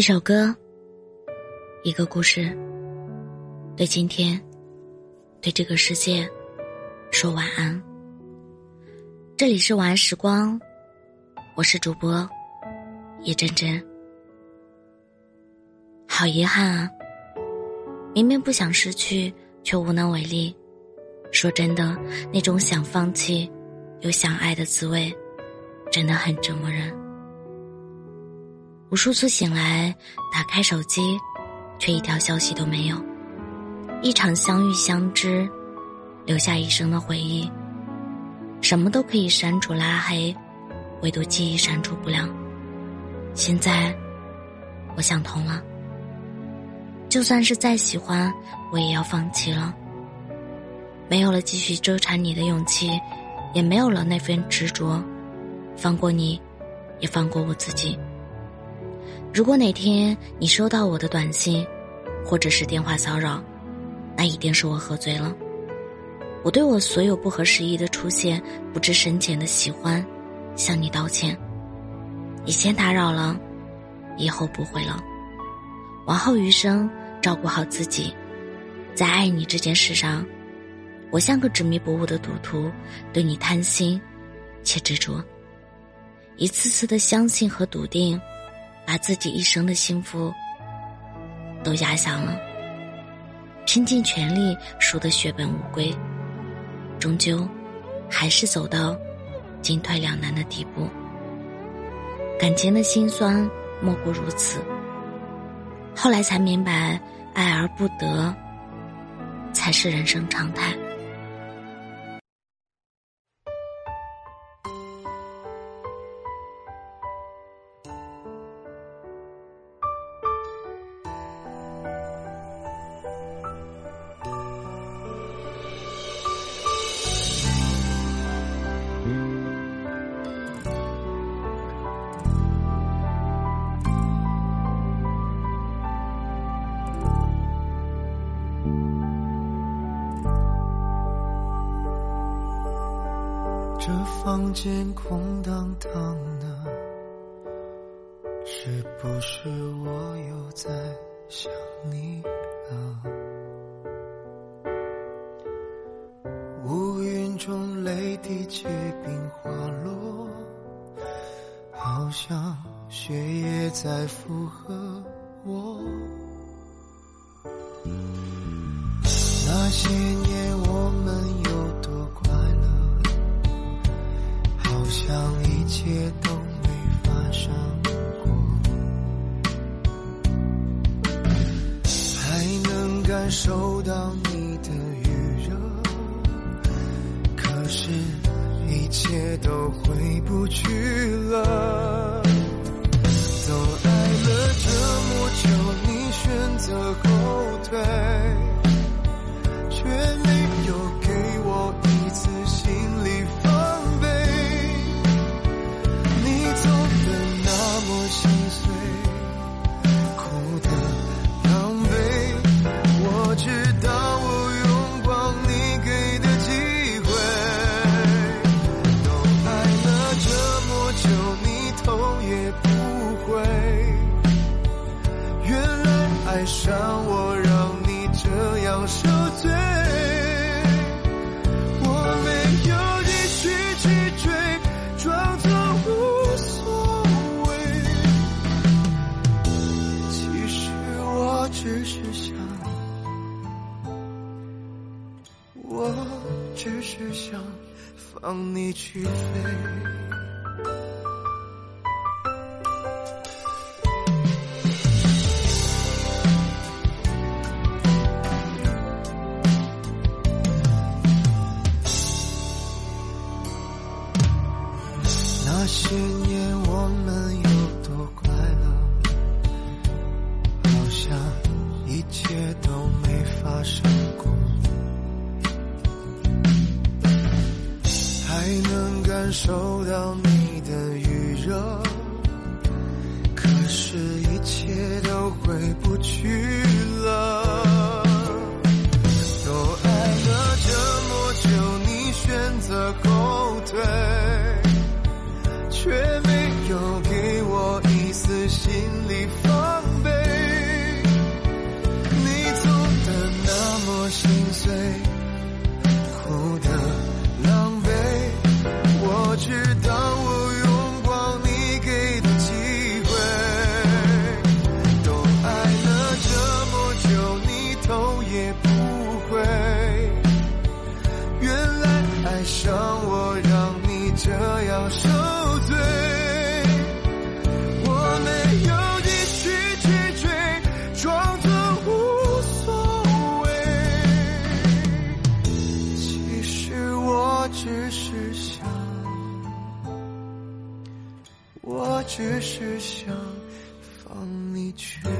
一首歌，一个故事，对今天，对这个世界，说晚安。这里是晚安时光，我是主播叶真真。好遗憾啊，明明不想失去，却无能为力。说真的，那种想放弃又想爱的滋味，真的很折磨人。无数次醒来，打开手机，却一条消息都没有。一场相遇相知，留下一生的回忆。什么都可以删除拉黑，唯独记忆删除不了。现在，我想通了。就算是再喜欢，我也要放弃了。没有了继续纠缠你的勇气，也没有了那份执着。放过你，也放过我自己。如果哪天你收到我的短信，或者是电话骚扰，那一定是我喝醉了。我对我所有不合时宜的出现、不知深浅的喜欢，向你道歉。你先打扰了，以后不会了。往后余生，照顾好自己。在爱你这件事上，我像个执迷不悟的赌徒，对你贪心且执着，一次次的相信和笃定。把自己一生的幸福都压下了，拼尽全力输得血本无归，终究还是走到进退两难的地步。感情的辛酸莫过如此。后来才明白，爱而不得才是人生常态。房间空荡荡的，是不是我又在想你了？乌云中泪滴结冰滑落，好像雪也在附和我。那些年我们有像一切都没发生过，还能感受到你的余热，可是，一切都回不去了。都爱了这么久，你选择后退。心碎，哭的狼狈，我知道我用光你给的机会，都爱了这么久，你头也不回，原来爱上我让你这样受罪。只是想放你去飞。那些年我们有多快乐，好像一切都没发生过，没能感受到你的余热，可是，一切都回不去了。受罪，我没有力气去追，装作无所谓。其实我只是想，我只是想放你去飞。